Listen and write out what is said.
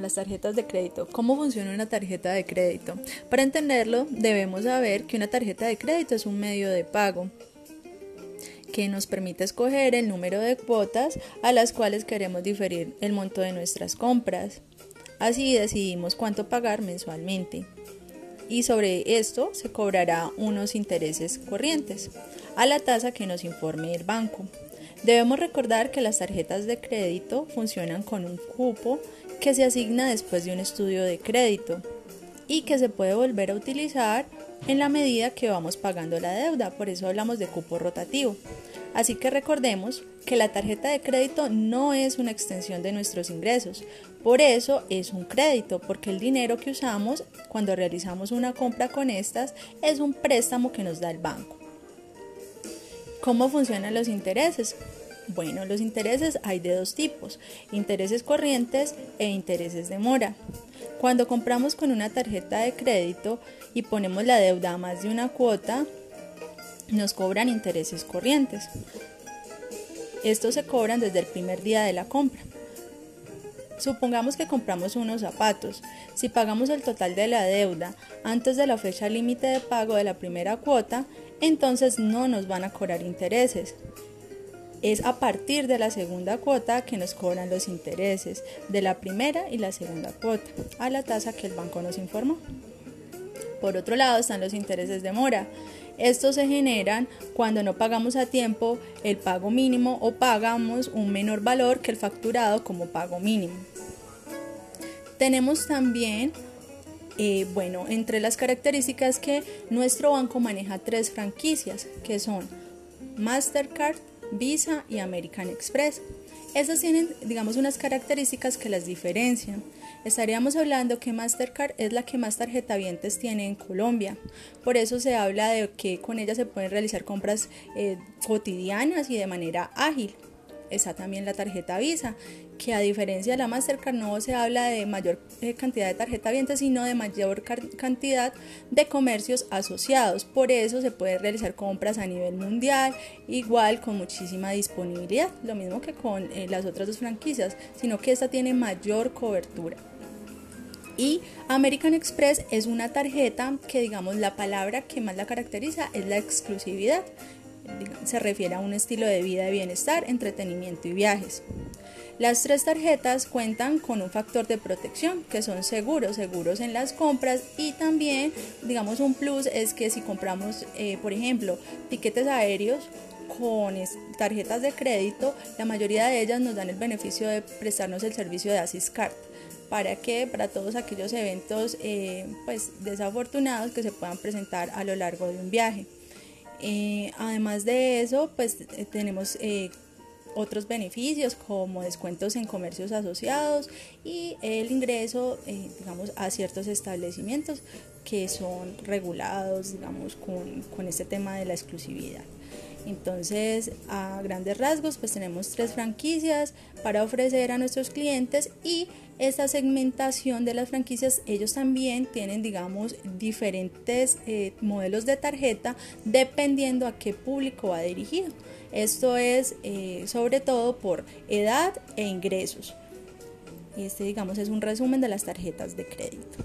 Las tarjetas de crédito. ¿Cómo funciona una tarjeta de crédito? Para entenderlo, debemos saber que una tarjeta de crédito es un medio de pago que nos permite escoger el número de cuotas a las cuales queremos diferir el monto de nuestras compras. Así decidimos cuánto pagar mensualmente. Y sobre esto se cobrará unos intereses corrientes a la tasa que nos informe el banco. Debemos recordar que las tarjetas de crédito funcionan con un cupo que se asigna después de un estudio de crédito y que se puede volver a utilizar en la medida que vamos pagando la deuda, por eso hablamos de cupo rotativo. Así que recordemos que la tarjeta de crédito no es una extensión de nuestros ingresos, por eso es un crédito, porque el dinero que usamos cuando realizamos una compra con estas es un préstamo que nos da el banco. ¿Cómo funcionan los intereses? Bueno, los intereses hay de dos tipos, intereses corrientes e intereses de mora. Cuando compramos con una tarjeta de crédito y ponemos la deuda a más de una cuota, nos cobran intereses corrientes. Estos se cobran desde el primer día de la compra. Supongamos que compramos unos zapatos. Si pagamos el total de la deuda antes de la fecha límite de pago de la primera cuota, entonces no nos van a cobrar intereses. Es a partir de la segunda cuota que nos cobran los intereses de la primera y la segunda cuota, a la tasa que el banco nos informó. Por otro lado están los intereses de mora. Estos se generan cuando no pagamos a tiempo el pago mínimo o pagamos un menor valor que el facturado como pago mínimo. Tenemos también, eh, bueno, entre las características que nuestro banco maneja tres franquicias, que son Mastercard, Visa y American Express. Estas tienen, digamos, unas características que las diferencian. Estaríamos hablando que Mastercard es la que más tarjetavientes tiene en Colombia. Por eso se habla de que con ella se pueden realizar compras eh, cotidianas y de manera ágil está también la tarjeta Visa, que a diferencia de la Mastercard no se habla de mayor eh, cantidad de tarjeta viente, sino de mayor cantidad de comercios asociados. Por eso se puede realizar compras a nivel mundial, igual con muchísima disponibilidad, lo mismo que con eh, las otras dos franquicias, sino que esta tiene mayor cobertura. Y American Express es una tarjeta que digamos la palabra que más la caracteriza es la exclusividad se refiere a un estilo de vida de bienestar, entretenimiento y viajes. Las tres tarjetas cuentan con un factor de protección que son seguros, seguros en las compras y también, digamos, un plus es que si compramos, eh, por ejemplo, tiquetes aéreos con tarjetas de crédito, la mayoría de ellas nos dan el beneficio de prestarnos el servicio de Asiscard. ¿Para qué? Para todos aquellos eventos eh, pues, desafortunados que se puedan presentar a lo largo de un viaje. Eh, además de eso, pues eh, tenemos eh, otros beneficios como descuentos en comercios asociados y el ingreso, digamos, a ciertos establecimientos que son regulados, digamos, con, con este tema de la exclusividad. Entonces, a grandes rasgos, pues tenemos tres franquicias para ofrecer a nuestros clientes y esta segmentación de las franquicias, ellos también tienen, digamos, diferentes eh, modelos de tarjeta dependiendo a qué público va dirigido. Esto es eh, sobre todo por edad e ingresos. Este, digamos, es un resumen de las tarjetas de crédito.